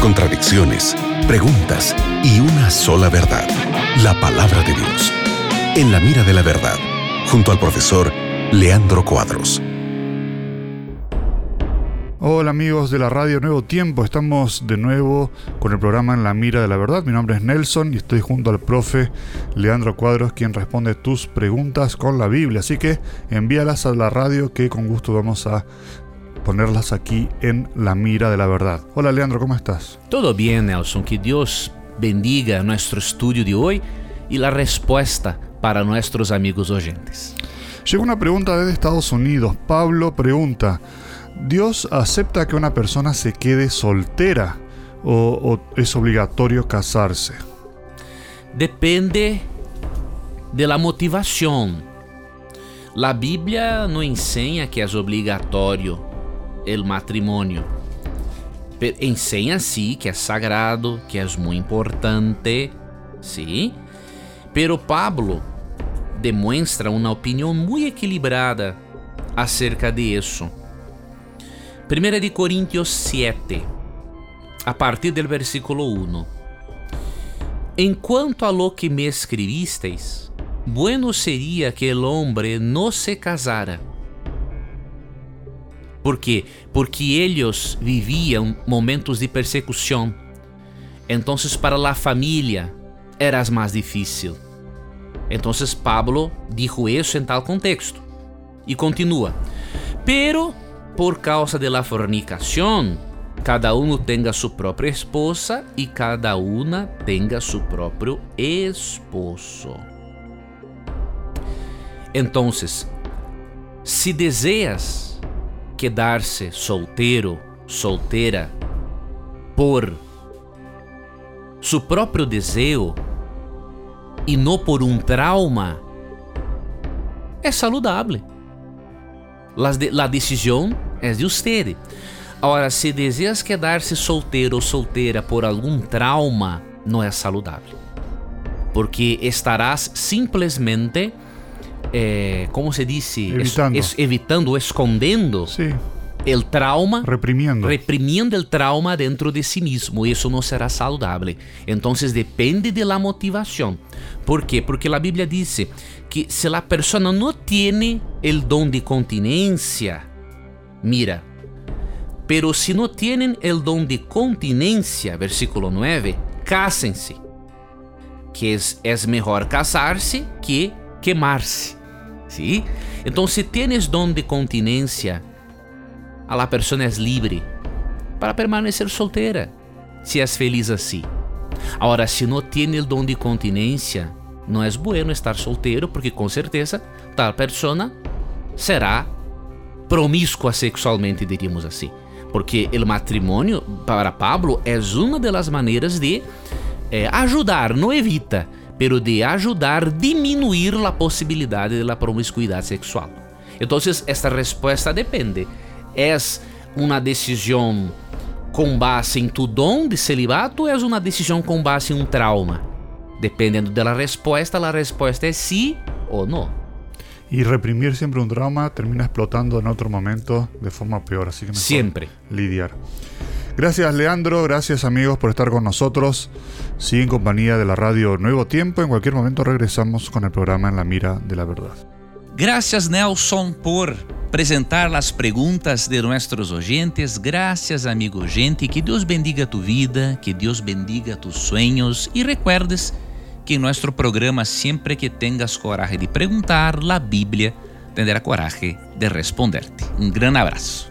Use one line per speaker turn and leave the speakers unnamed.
contradicciones, preguntas y una sola verdad, la palabra de Dios. En la mira de la verdad, junto al profesor Leandro Cuadros.
Hola amigos de la radio Nuevo Tiempo, estamos de nuevo con el programa En la Mira de la Verdad. Mi nombre es Nelson y estoy junto al profe Leandro Cuadros, quien responde tus preguntas con la Biblia. Así que envíalas a la radio que con gusto vamos a ponerlas aquí en la Mira de la Verdad. Hola Leandro, ¿cómo estás?
Todo bien, Nelson. Que Dios bendiga nuestro estudio de hoy y la respuesta para nuestros amigos oyentes.
Llegó una pregunta desde Estados Unidos. Pablo pregunta. ¿Dios acepta que una persona se quede soltera o, es obligatorio casarse?
Depende de la motivación. La Biblia no enseña que es obligatorio el matrimonio. Enseña sí que es sagrado, que es muy importante, sí. Pero Pablo demuestra una opinión muy equilibrada acerca de eso. 1 de Coríntios 7, a partir do versículo 1. Enquanto a lo que me escribisteis, bueno seria que o homem não se casara. ¿Por quê? Porque eles viviam momentos de persecução. Então, para a família era mais difícil. Então, Pablo dijo isso em tal contexto. E continua. Pero por causa de la cada uno tenga su propia esposa y cada una tenga su propio esposo. Entonces, si deseas quedarse solteiro, solteira, por su próprio desejo e não por um trauma, é saludável. de, la decisión es de usted. Ahora, si deseas quedarse solteiro ou solteira por algum trauma, não é saudável. Porque estarás simplesmente, eh, como se diz?
Evitando. Es,
es, evitando, escondendo
sí.
el trauma.
Reprimiendo.
Reprimiendo el trauma dentro de sí mismo. Eso no será saludable. Entonces depende de la motivación. ¿Por qué? Porque la Biblia dice que se la persona no tiene el don de continencia, mira, pero si no tienen el don de continencia, versículo 9, cásense, que es, es mejor casarse que quemarse, ¿sí? Entonces, si tienes don de continencia, a la persona es libre para permanecer soltera, si es feliz así. Ahora, si no tiene el don de continencia, não é bueno estar solteiro porque com certeza tal persona será promíscua sexualmente, diríamos assim. Porque o matrimônio, para Pablo, é uma das maneiras de eh, ajudar, não evita, pero de ajudar a diminuir a possibilidade da promiscuidade sexual. Então, esta resposta depende. É uma decisão com base em tu dom de celibato ou é uma decisão com base em um trauma? Dependiendo de la respuesta, la respuesta es sí o no.
Y reprimir siempre un trauma termina explotando en otro momento de forma peor, así que
siempre
lidiar. Gracias Leandro, gracias amigos por estar con nosotros. Sigue en compañía de la radio Nuevo Tiempo. En cualquier momento regresamos con el programa En la Mira de la Verdad.
Gracias Nelson por presentar las preguntas de nuestros oyentes. Gracias amigo gente. Que Dios bendiga tu vida, que Dios bendiga tus sueños y recuerdes que en nuestro programa, siempre que tengas coraje de preguntar, la Biblia tendrá coraje de responderte. Un gran abrazo.